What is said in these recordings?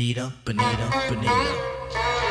Bonita, bonita, bonita.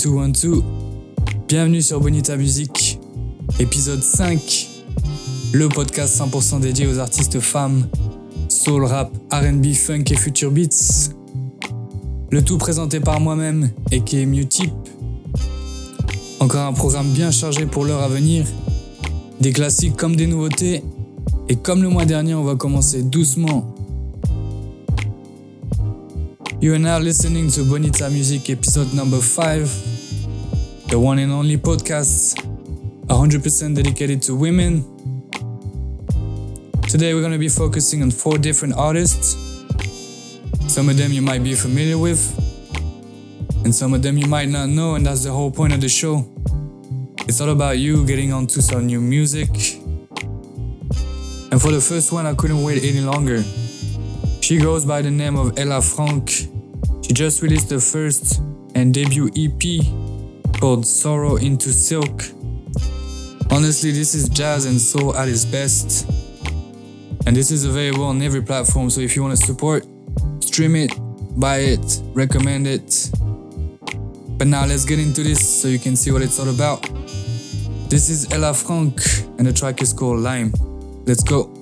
Two, one, two. Bienvenue sur Bonita Music, épisode 5. Le podcast 100% dédié aux artistes femmes, soul, rap, RB, funk et future beats. Le tout présenté par moi-même, et Mutip. Encore un programme bien chargé pour l'heure à venir. Des classiques comme des nouveautés. Et comme le mois dernier, on va commencer doucement You are now listening to Bonita Music episode number 5, the one and only podcast 100% dedicated to women. Today we're going to be focusing on four different artists. Some of them you might be familiar with, and some of them you might not know, and that's the whole point of the show. It's all about you getting onto some new music. And for the first one, I couldn't wait any longer. She goes by the name of Ella Frank. She just released the first and debut EP called Sorrow into Silk. Honestly, this is jazz and soul at its best. And this is available on every platform, so if you want to support, stream it, buy it, recommend it. But now let's get into this so you can see what it's all about. This is Ella Frank, and the track is called Lime. Let's go.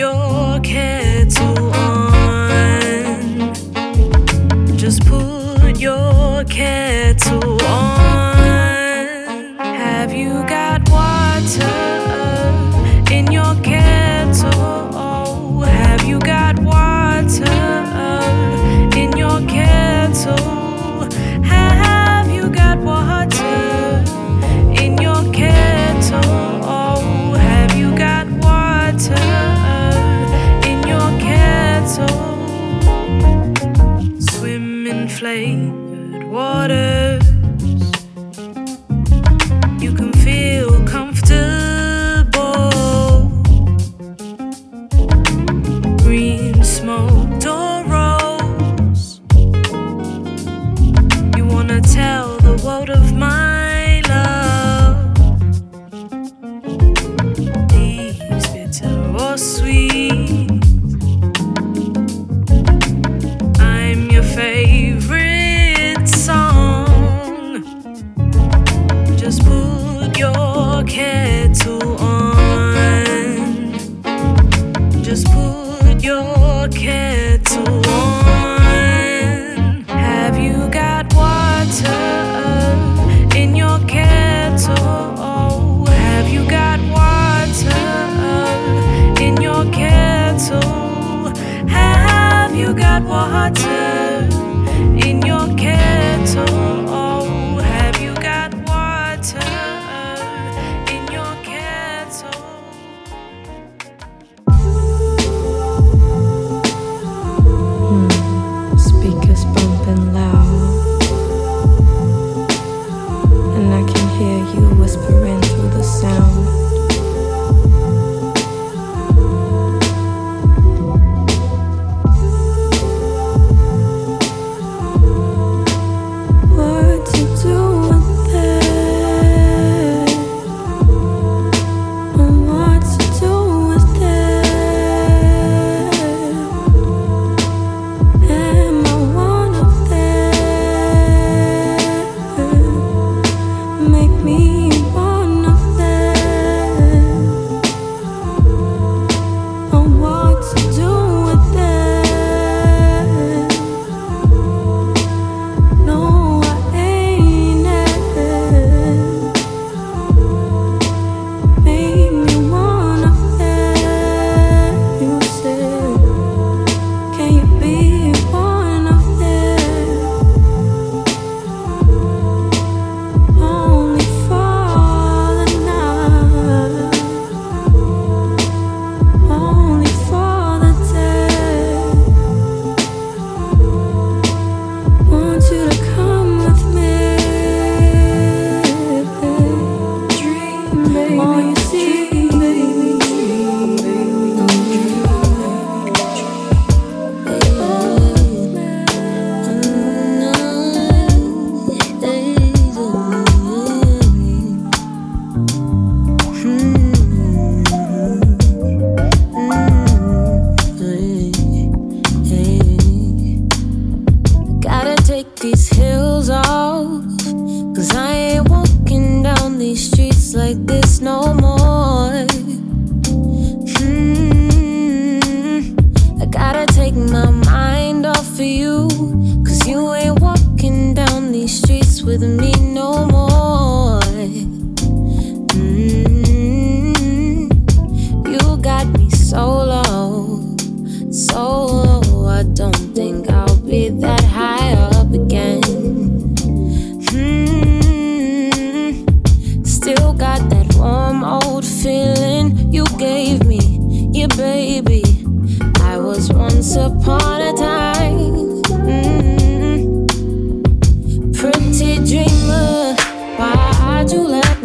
your care.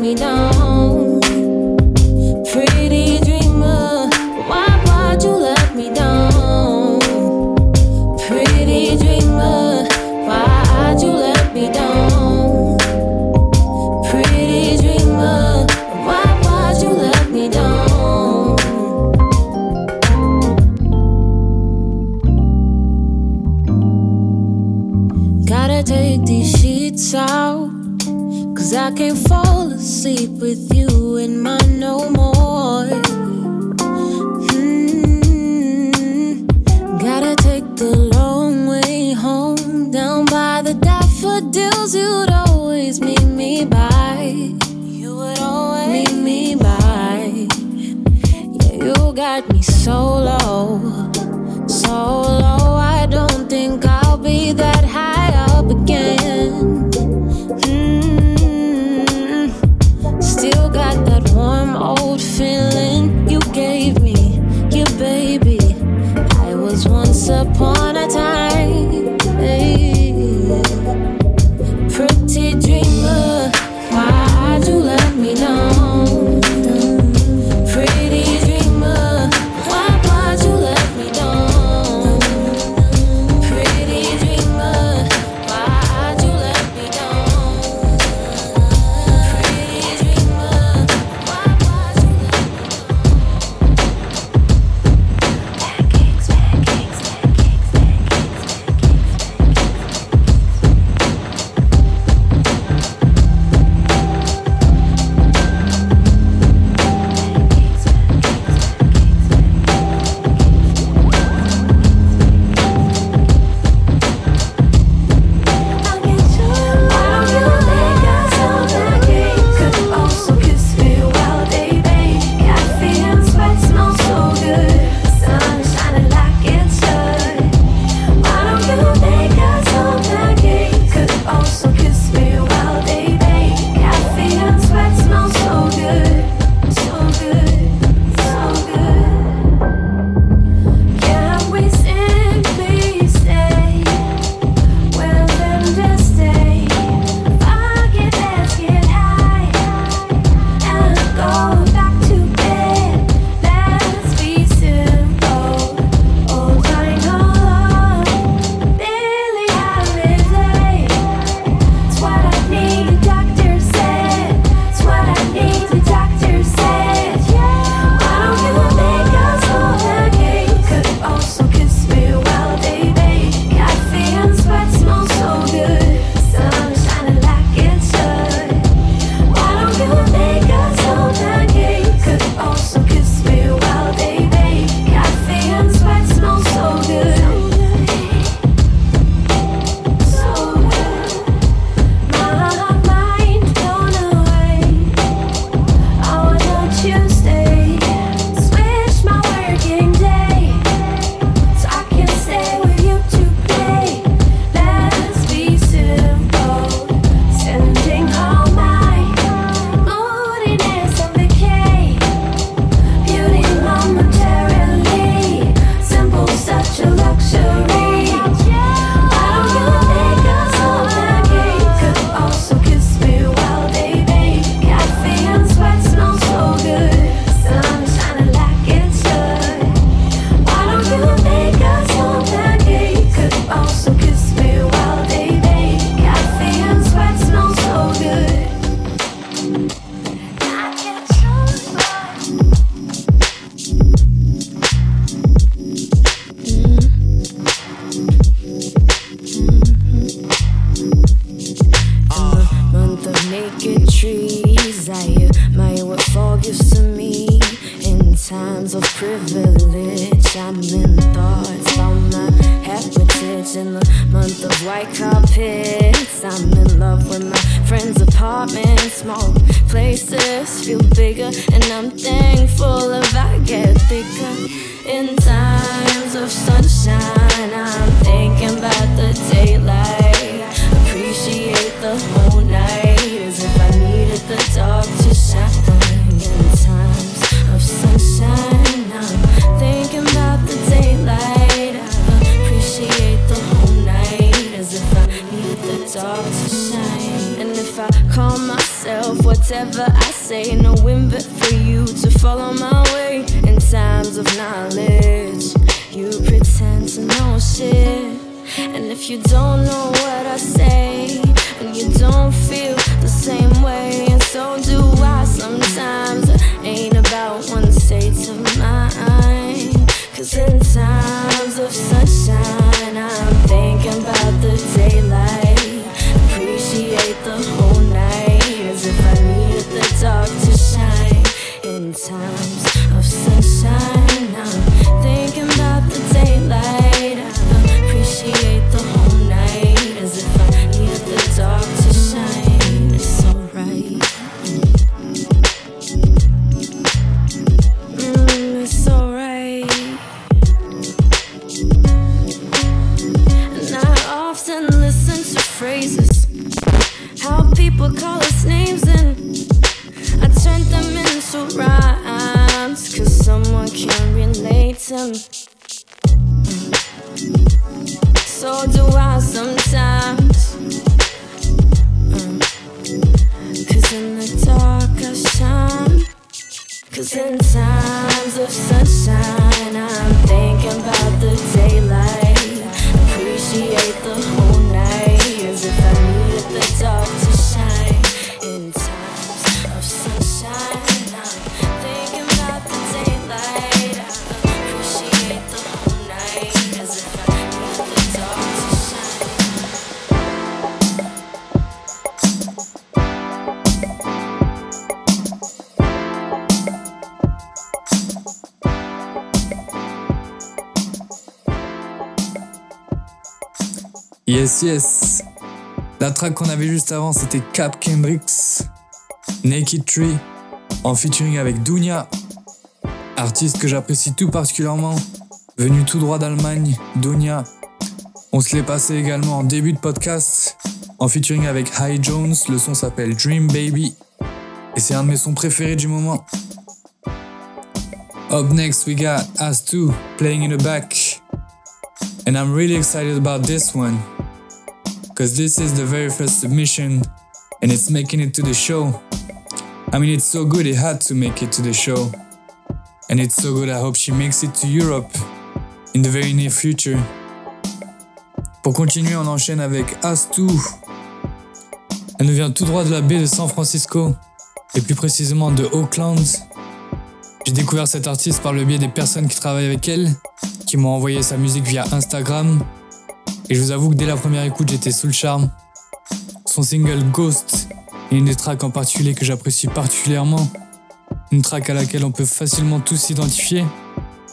me down. Pretty dreamer, why would you let me down? Pretty dreamer, why'd you let me down? Pretty dreamer, why would you let me down? Gotta take these sheets out, cause I can't fall sleep with you in mine no more. month of white carpets. I'm in love with my friend's apartment. Small places feel bigger, and I'm thankful if I get thicker. In times of sunshine, I'm thinking about the daylight. Appreciate the whole night as if I needed the dark. Whatever I say, no wind but for you to follow my way. In times of knowledge, you pretend to know shit. And if you don't know what I say, and you don't feel the same way, and so do I sometimes, ain't about one state of mind. Cause in times of sunshine, Yes. La track qu'on avait juste avant, c'était Cap Kendricks, Naked Tree, en featuring avec Dunia, artiste que j'apprécie tout particulièrement, venu tout droit d'Allemagne, Dunia. On se l'est passé également en début de podcast, en featuring avec High Jones, le son s'appelle Dream Baby, et c'est un de mes sons préférés du moment. Up next, we got As2 playing in the back. And I'm really excited about this one. Because this is the very first submission and it's making it to the show. I mean, it's so good it had to make it to the show. And it's so good, I hope she makes it to Europe in the very near future. Pour continuer, on enchaîne avec As2. Elle nous vient tout droit de la baie de San Francisco, et plus précisément de Oakland. J'ai découvert cet artiste par le biais des personnes qui travaillent avec elle, qui m'ont envoyé sa musique via Instagram. Et je vous avoue que dès la première écoute, j'étais sous le charme. Son single Ghost est une des tracks en particulier que j'apprécie particulièrement. Une track à laquelle on peut facilement tous s'identifier.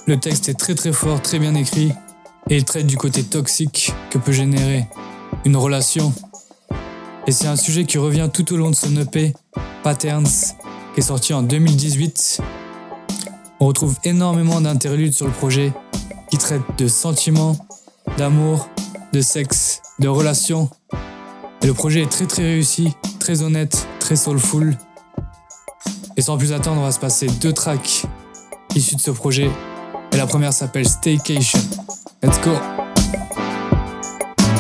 Le texte est très très fort, très bien écrit, et il traite du côté toxique que peut générer une relation. Et c'est un sujet qui revient tout au long de son EP, Patterns, qui est sorti en 2018. On retrouve énormément d'interludes sur le projet qui traitent de sentiments, d'amour, de sexe, de relations. Et le projet est très très réussi, très honnête, très soulful. Et sans plus attendre, on va se passer deux tracks issus de ce projet. Et la première s'appelle Staycation. Let's go!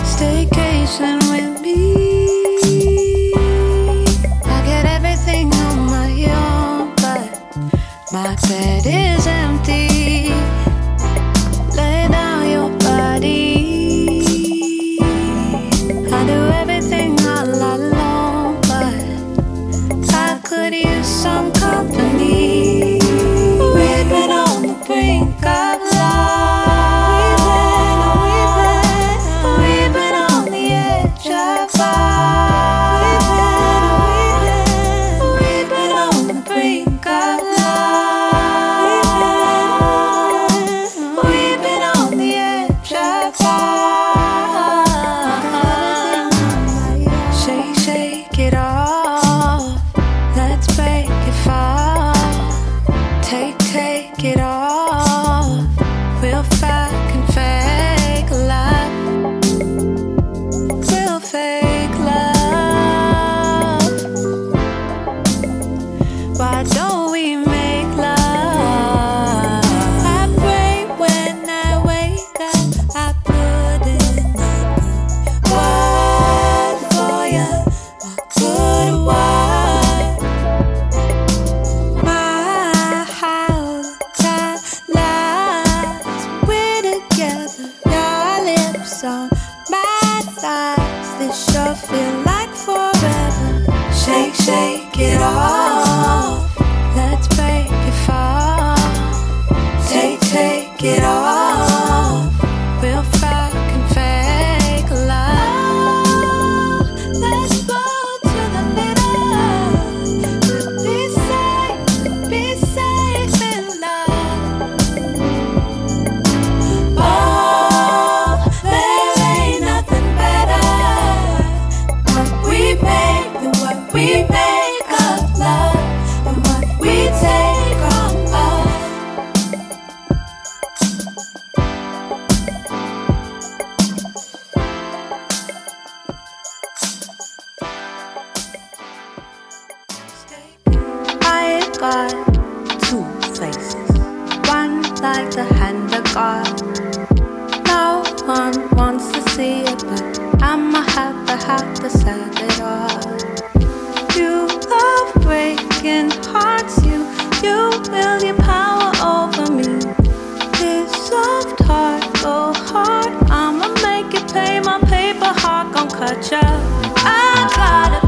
Staycation with me. I get everything on my own, but my bed is empty. like the hand of God. No one wants to see it, but I'ma have to have to set it all. You love breaking hearts, you, you will your power over me. This soft heart, oh go hard, I'ma make it pay my paper heart, gon' cut you. I gotta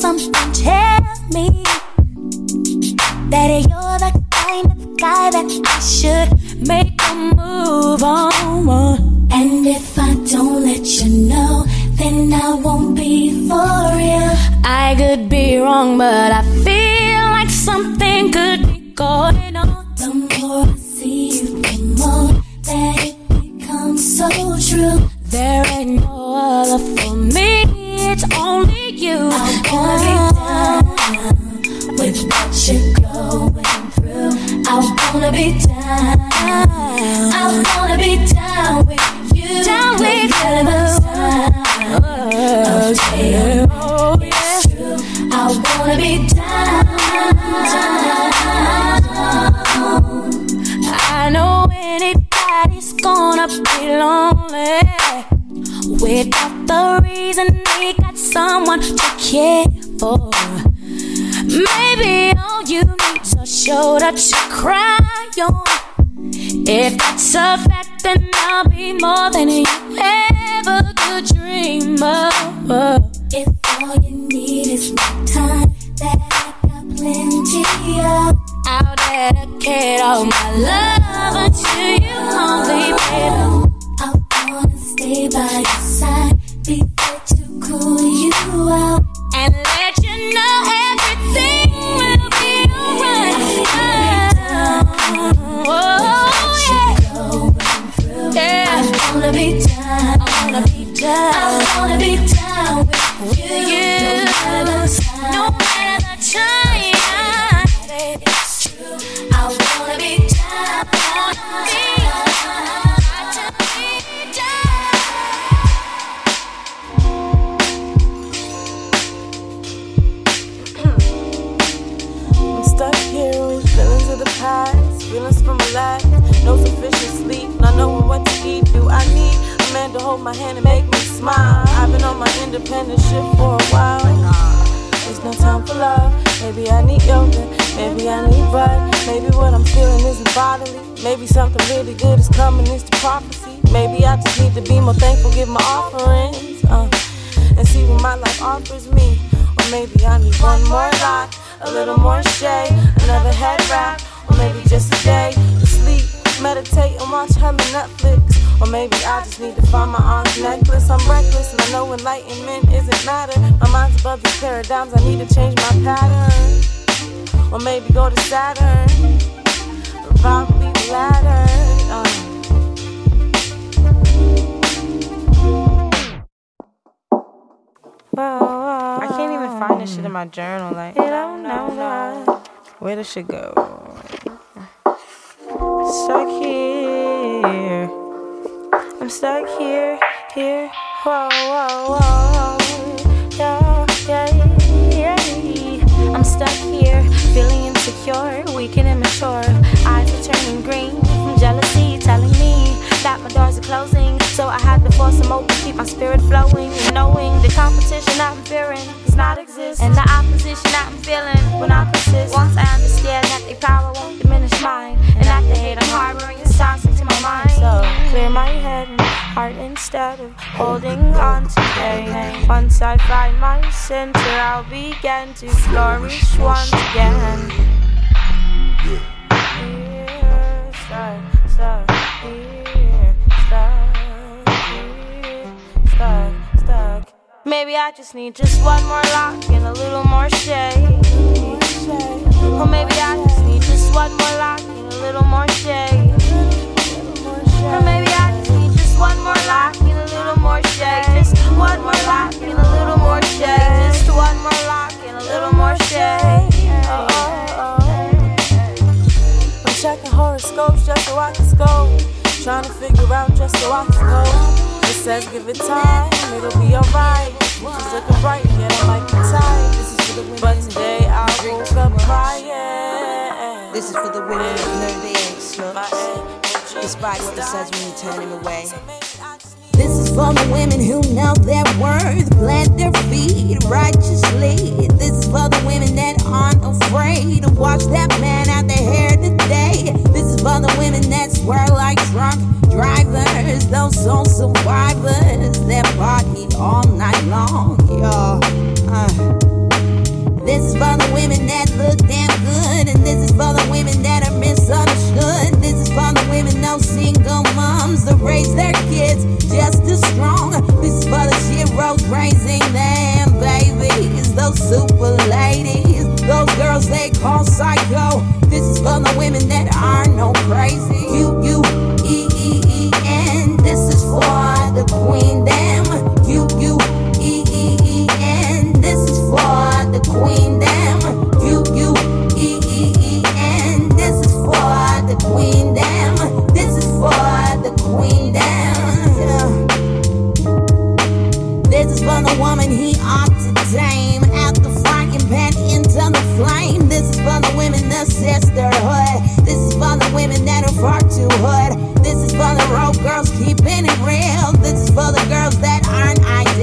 some strange. instead of holding on to pain. Once I find my center, I'll begin to flourish once again. Here, start, start, here, start, here, stuck. Maybe I just need just one more lock and a little more shade. Or maybe I just need just one more lock and a little more shade. Or maybe one more lock and a little more shade. Just one more lock and a little more shade. Just one more lock and a little more shade. Oh, uh, oh, uh, oh. Uh. I'm checking horoscopes just so I can scope. Trying to figure out just so I can go. It says give it time, it'll be alright. She's looking bright, yeah, I like the tight. This is for the women. But today I woke up crying. This is for the women that know they ain't sluts. Despite what when you turn him away. This is for the women who know their worth, plant their feet righteously. This is for the women that aren't afraid to watch that man out their hair today. This is for the women that swear like drunk drivers, those soul survivors that party all night long, y'all. Uh. This is for the women that look damn good, and this is for the women that are misunderstood. This is for the women, those single moms that raise their kids just as strong. This is for the heroes raising them babies, those super ladies, those girls they call psycho. This is for the women that are no crazy. You, you, e, e, e, and this is for the queen, damn. The queen, damn. You, you, e, e, e, and this is for the queen, damn. This is for the queen, damn. This is for the woman he ought to tame. The the flame. This is for the women, the sisterhood. This is for the women that are far too hood. This is for the road girls keeping it real. This is for the girls that aren't ideal.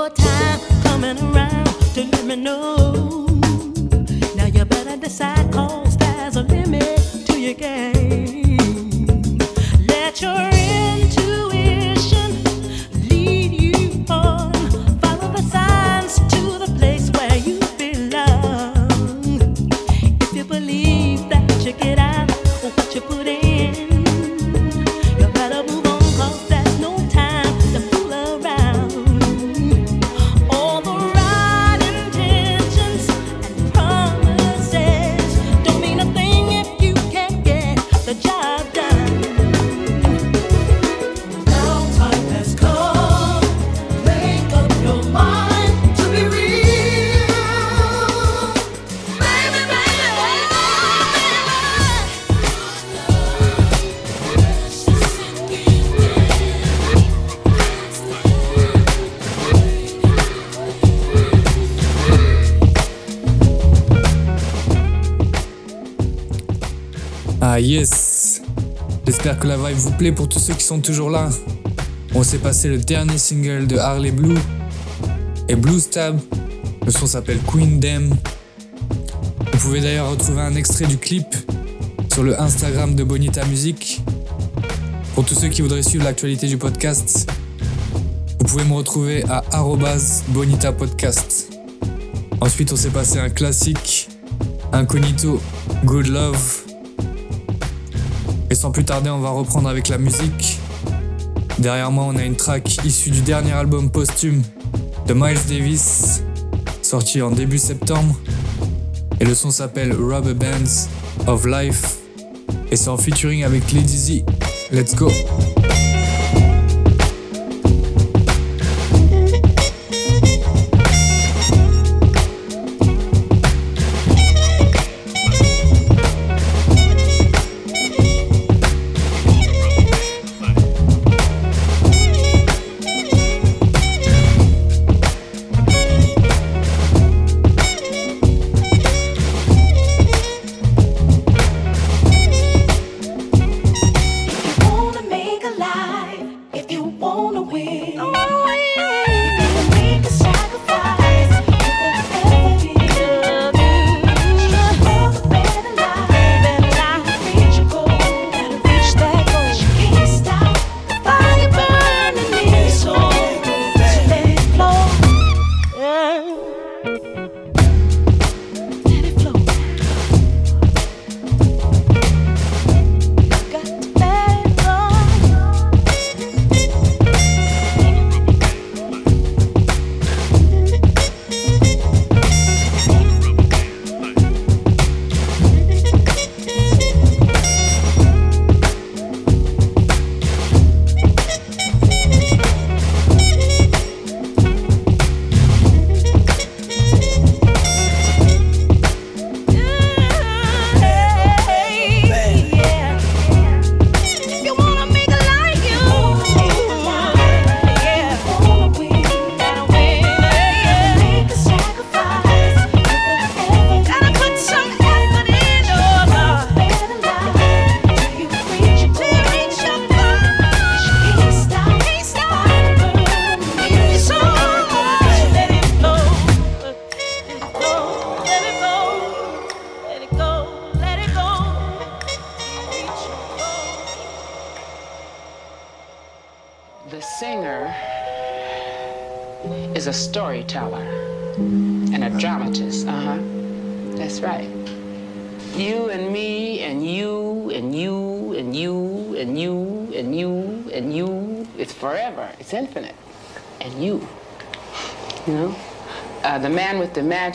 Your time coming around to let me know. Now you better decide, cause there's a limit to your game. Let your vibe vous plaît pour tous ceux qui sont toujours là. On s'est passé le dernier single de Harley Blue et Blue Stab. Le son s'appelle Queen Dem. Vous pouvez d'ailleurs retrouver un extrait du clip sur le Instagram de Bonita Music. Pour tous ceux qui voudraient suivre l'actualité du podcast, vous pouvez me retrouver à Bonita Podcast. Ensuite, on s'est passé un classique, Incognito, Good Love. Plus tarder, on va reprendre avec la musique. Derrière moi, on a une track issue du dernier album posthume de Miles Davis, sorti en début septembre. Et le son s'appelle Rubber Bands of Life. Et c'est en featuring avec Lady Z. Let's go!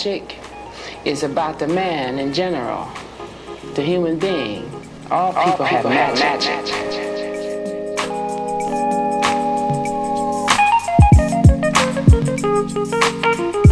Magic is about the man in general, the human being. All people, have magic. Time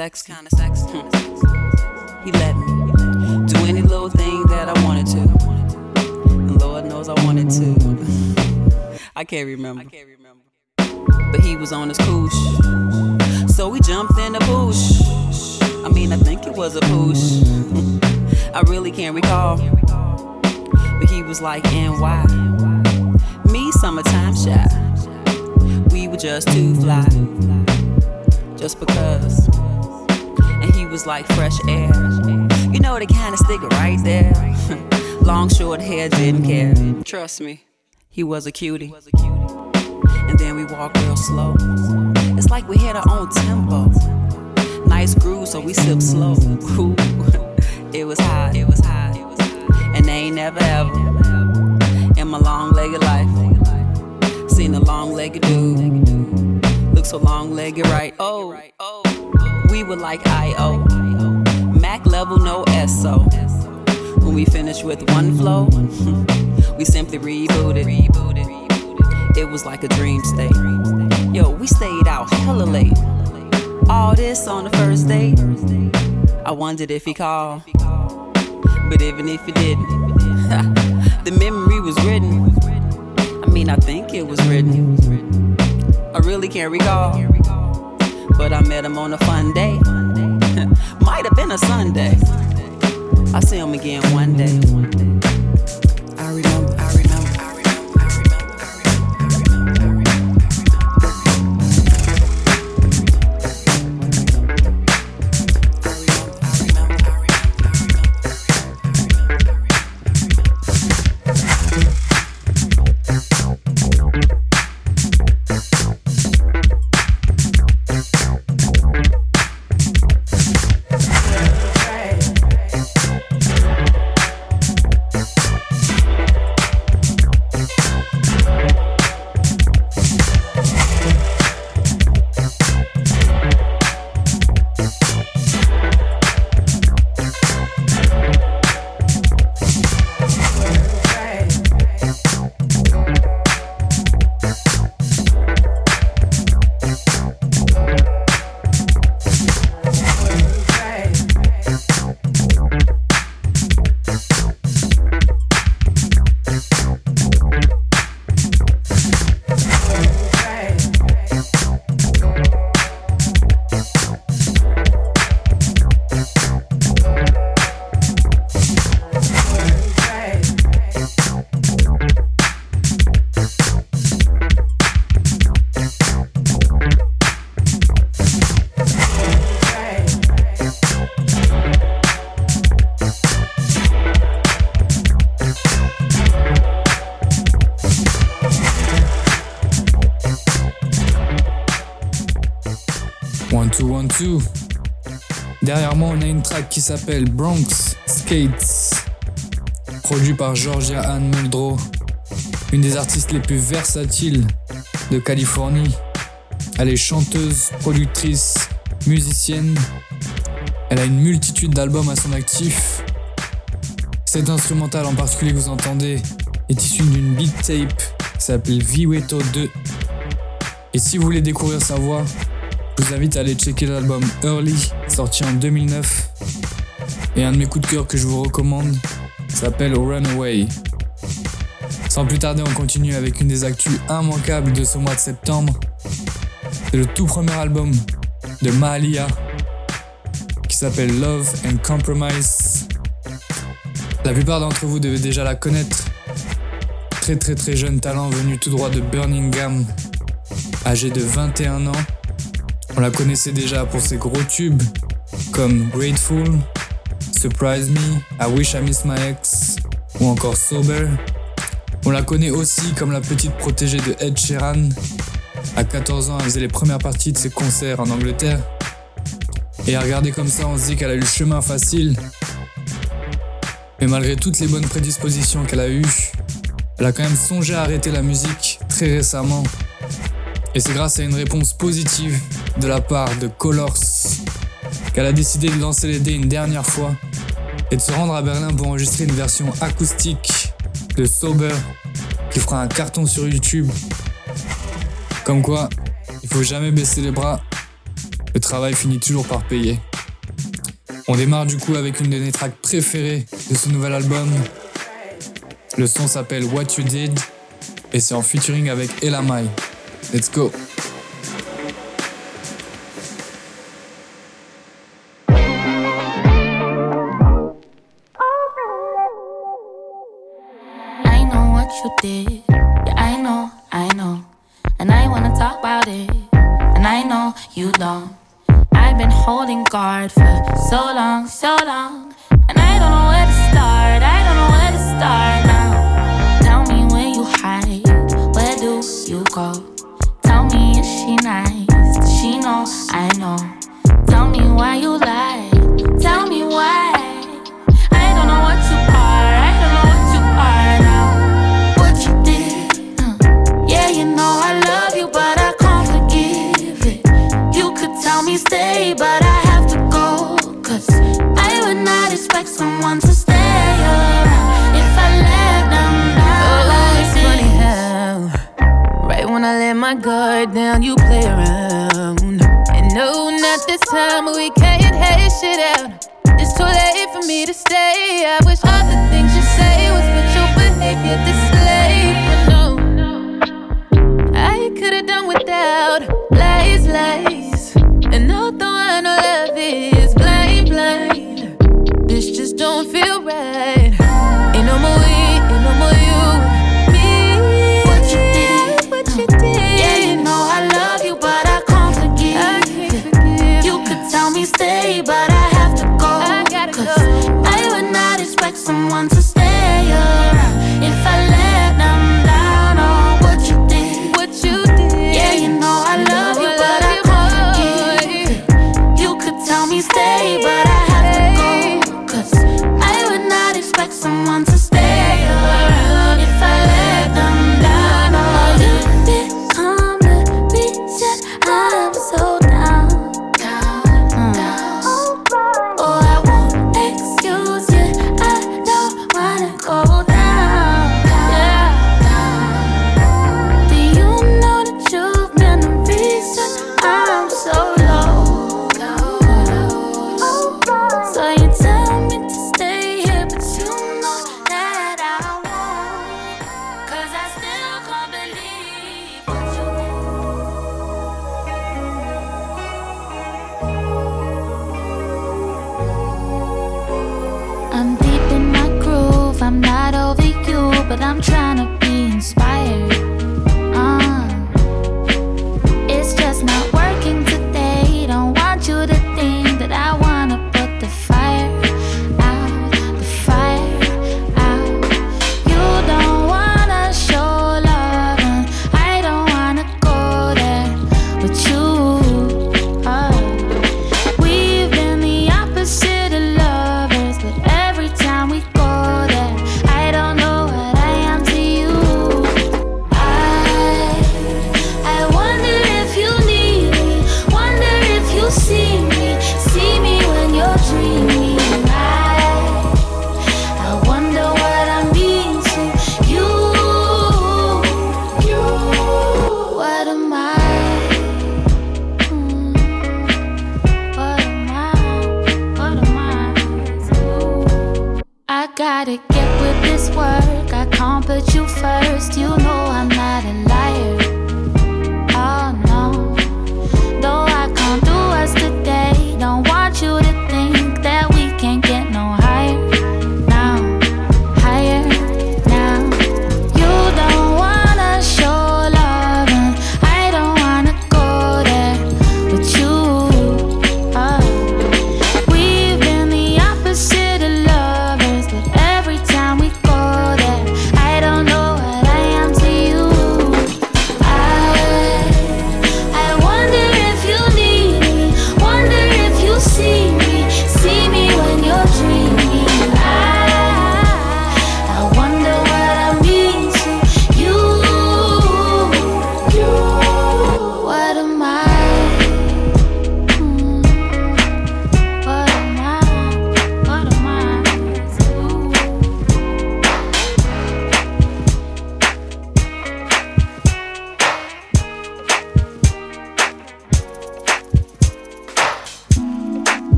sex, kinda sex. Hmm. he let me do any little thing that I wanted to. And Lord knows I wanted to. I can't remember. But he was on his couch, So we jumped in the bush. I mean, I think it was a push. I really can't recall. But he was like, and why? Me, summertime shy. We were just too fly. Just because. Was like fresh air. You know, the kind of stick right there. Long, short hair, didn't care. Trust me, he was a cutie. And then we walked real slow. It's like we had our own tempo. Nice groove, so we sip slow. Ooh, it was high, it was high. And they ain't never ever in my long legged life seen a long legged dude. Look so long legged, right? Oh, oh, oh. We were like I.O. Mac level, no SO. When we finished with one flow, we simply rebooted. It was like a dream state. Yo, we stayed out hella late. All this on the first date. I wondered if he called. But even if he didn't, the memory was written. I mean, I think it was written. I really can't recall. But I met him on a fun day. Might have been a Sunday. I'll see him again one day. S'appelle Bronx Skates, produit par Georgia Ann Muldrow, une des artistes les plus versatiles de Californie. Elle est chanteuse, productrice, musicienne. Elle a une multitude d'albums à son actif. Cet instrumental en particulier que vous entendez est issu d'une beat tape qui s'appelle Viweto 2. Et si vous voulez découvrir sa voix, je vous invite à aller checker l'album Early, sorti en 2009. Et un de mes coups de cœur que je vous recommande s'appelle Runaway. Sans plus tarder, on continue avec une des actus immanquables de ce mois de septembre. C'est le tout premier album de Mahalia qui s'appelle Love and Compromise. La plupart d'entre vous devez déjà la connaître. Très très très jeune talent venu tout droit de Birmingham, âgé de 21 ans. On la connaissait déjà pour ses gros tubes comme Grateful, Surprise Me, I Wish I Miss My Ex ou encore Sober. On la connaît aussi comme la petite protégée de Ed Sheeran. À 14 ans, elle faisait les premières parties de ses concerts en Angleterre. Et à regarder comme ça, on se dit qu'elle a eu le chemin facile. Mais malgré toutes les bonnes prédispositions qu'elle a eues, elle a quand même songé à arrêter la musique très récemment. Et c'est grâce à une réponse positive de la part de Colors qu'elle a décidé de lancer les dés une dernière fois et de se rendre à Berlin pour enregistrer une version acoustique de Sober qui fera un carton sur YouTube. Comme quoi, il faut jamais baisser les bras, le travail finit toujours par payer. On démarre du coup avec une de mes tracks préférées de ce nouvel album. Le son s'appelle What You Did et c'est en featuring avec Ella Elamai. Let's go! first you know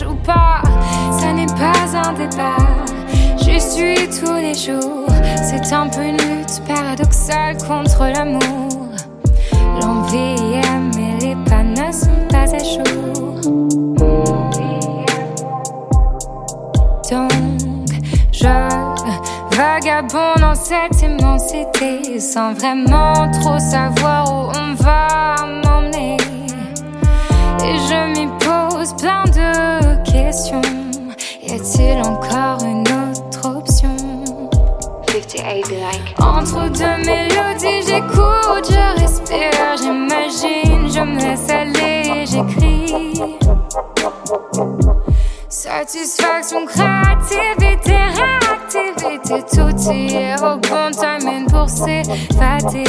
ou pas Ça n'est pas un débat. Je suis tous les jours. C'est un peu une lutte paradoxale contre l'amour. L'envie aime et les pas ne sont pas à jour. Donc, je vagabonde dans cette immensité sans vraiment trop savoir où on va m'emmener. Et je m'y pose plein de Y a-t-il encore une autre option? 58 be like. Entre deux mélodies, j'écoute, je respire, j'imagine, je me laisse aller, j'écris. Satisfaction, créativité, réactivité, tout y est au bon timing pour s'évader.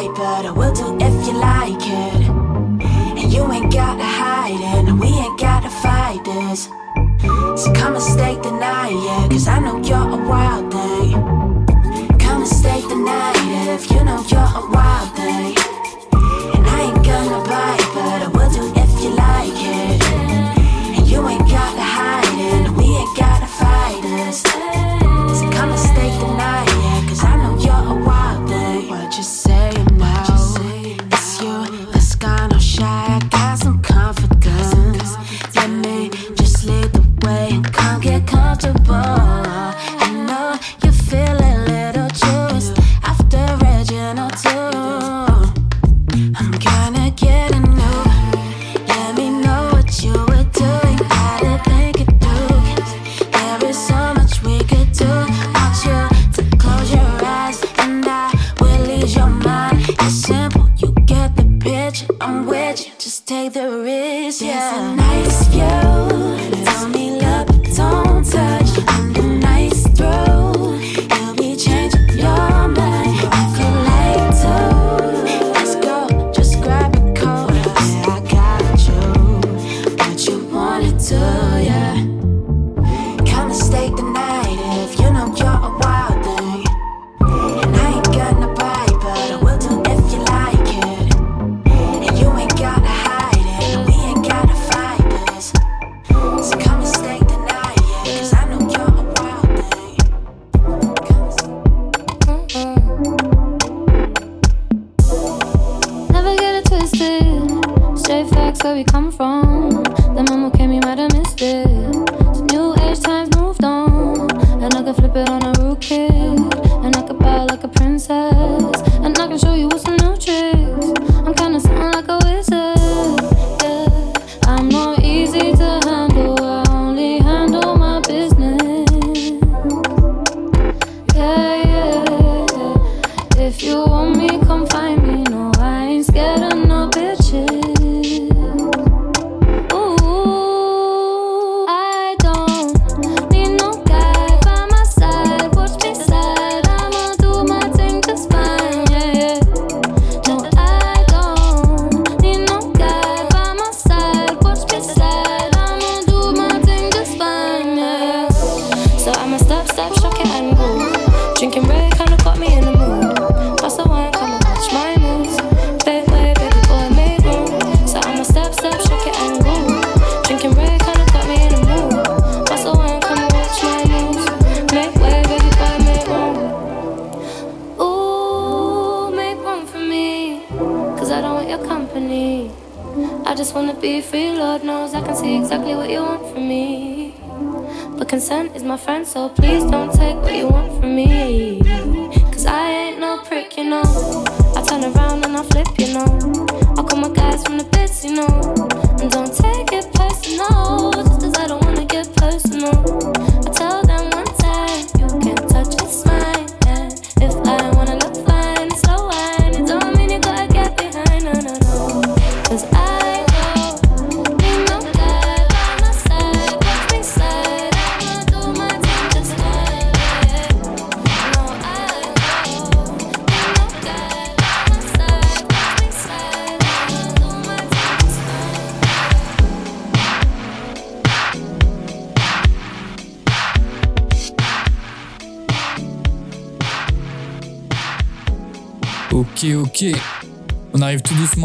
right, but I will do if you like it. And you ain't gotta hide it, we ain't gotta fight this. So come and stay the night, yeah, cause I know you're a wild thing. Come and stay the night if you know you're a wild thing.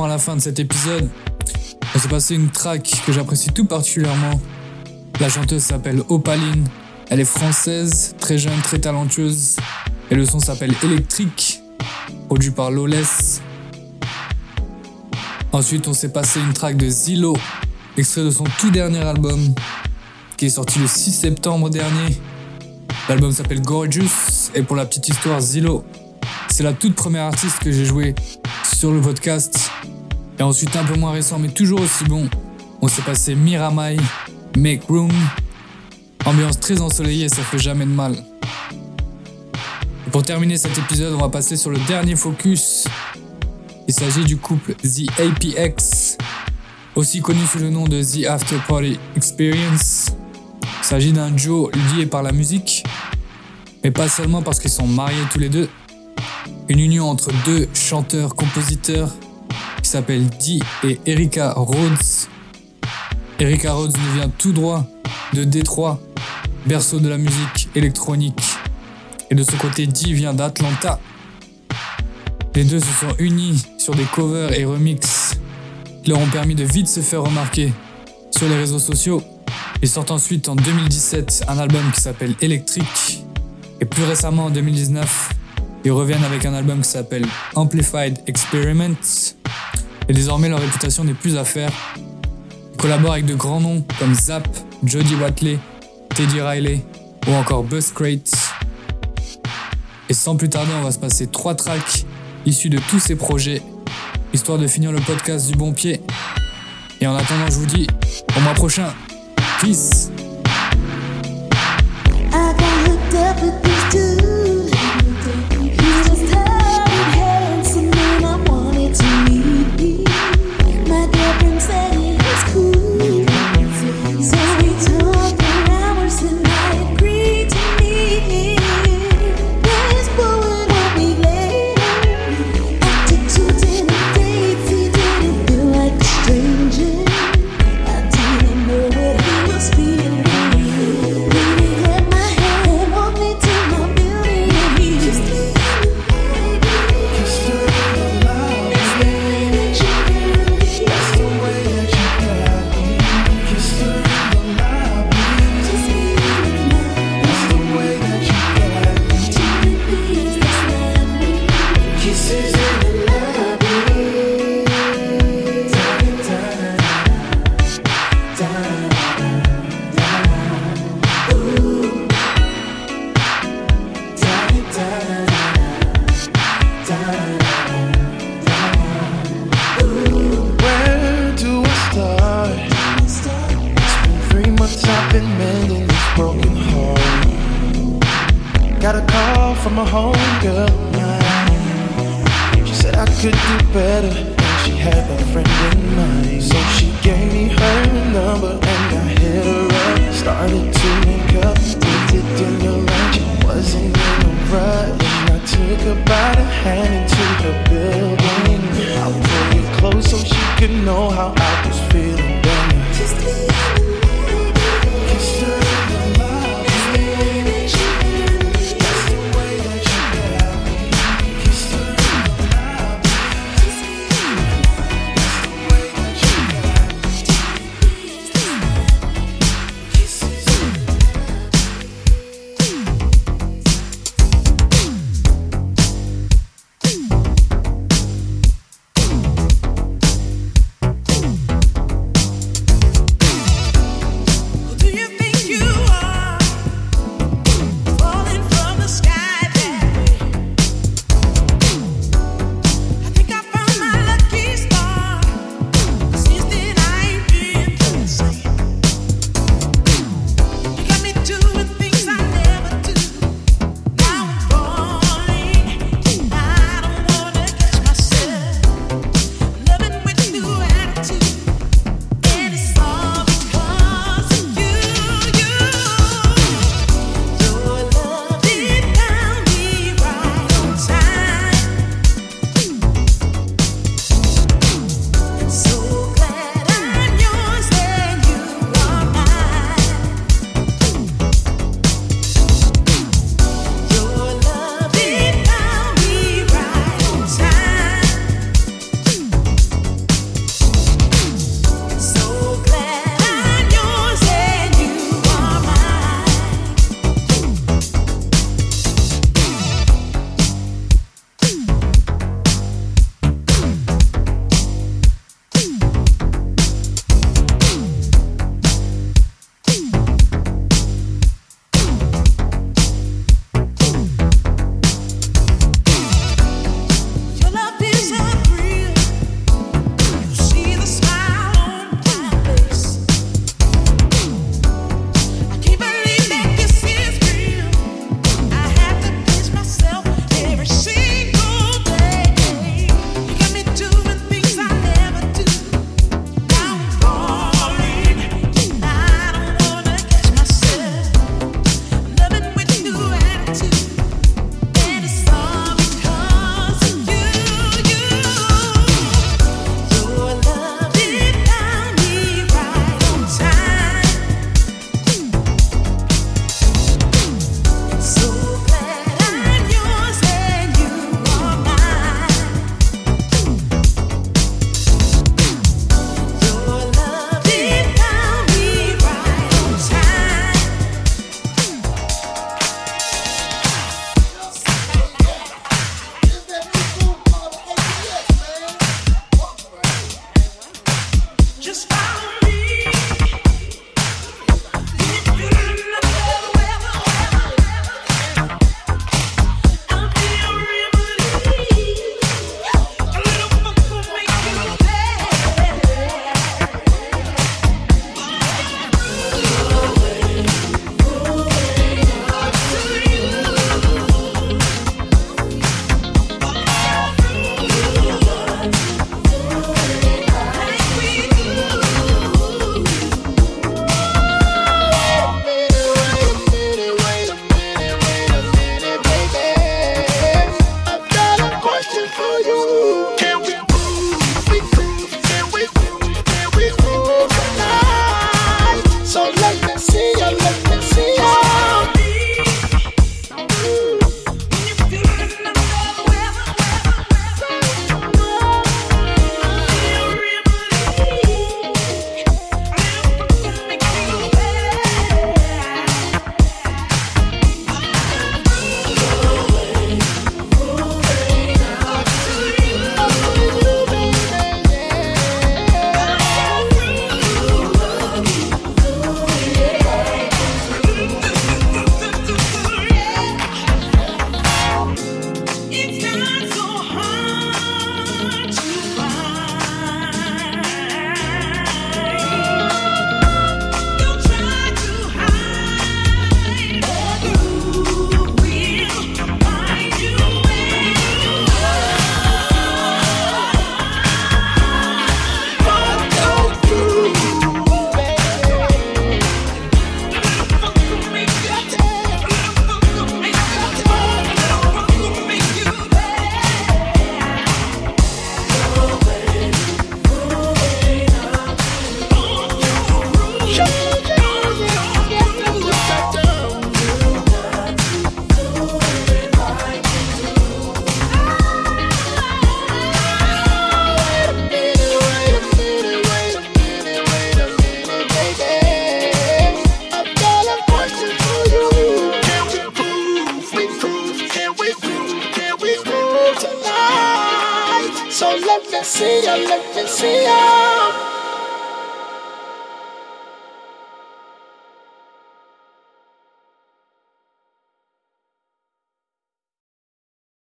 à la fin de cet épisode. On s'est passé une track que j'apprécie tout particulièrement. La chanteuse s'appelle Opaline. Elle est française, très jeune, très talentueuse. Et le son s'appelle Électrique, produit par Loles. Ensuite, on s'est passé une track de Zillow, extrait de son tout dernier album, qui est sorti le 6 septembre dernier. L'album s'appelle Gorgeous, et pour la petite histoire, Zillow, c'est la toute première artiste que j'ai jouée sur le podcast. Et ensuite, un peu moins récent, mais toujours aussi bon, on s'est passé Miramai, Make Room. Ambiance très ensoleillée, ça fait jamais de mal. Pour terminer cet épisode, on va passer sur le dernier focus. Il s'agit du couple The APX, aussi connu sous le nom de The After Party Experience. Il s'agit d'un duo lié par la musique, mais pas seulement parce qu'ils sont mariés tous les deux une union entre deux chanteurs-compositeurs qui s'appellent Dee et Erika Rhodes. Erika Rhodes nous vient tout droit de Détroit, berceau de la musique électronique. Et de ce côté, Dee vient d'Atlanta. Les deux se sont unis sur des covers et remixes qui leur ont permis de vite se faire remarquer sur les réseaux sociaux. Ils sortent ensuite en 2017 un album qui s'appelle Electric et plus récemment en 2019 ils reviennent avec un album qui s'appelle Amplified Experiments. Et désormais leur réputation n'est plus à faire. Ils collaborent avec de grands noms comme Zap, Jody Watley, Teddy Riley ou encore Buzz Crate. Et sans plus tarder, on va se passer trois tracks issus de tous ces projets, histoire de finir le podcast du bon pied. Et en attendant, je vous dis au mois prochain. Peace. just